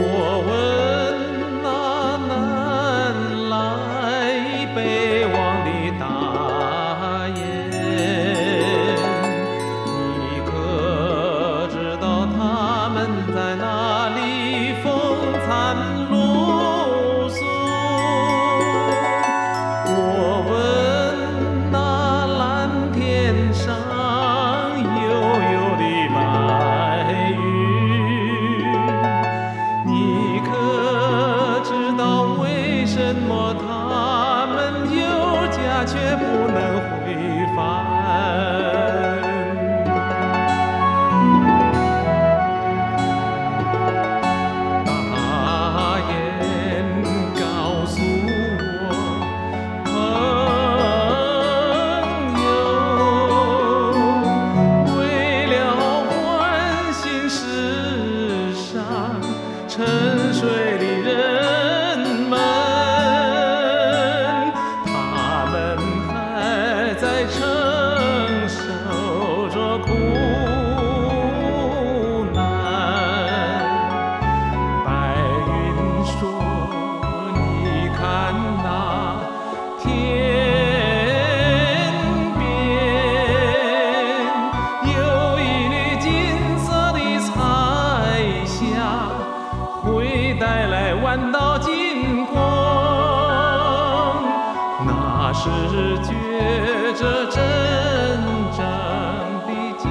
我问那南来北往的大雁你可知道他们在哪里？风餐他们有家却不能回返，大雁告诉我，朋友，为了唤醒世上。是觉着真正的家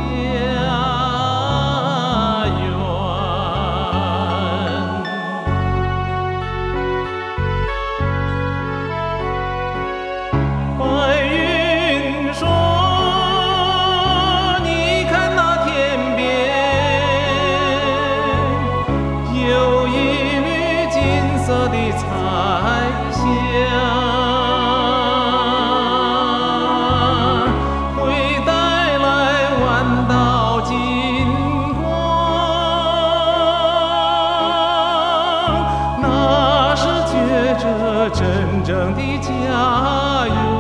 园。白云说：“你看那天边，有一缕金色的彩。”这真正的家园。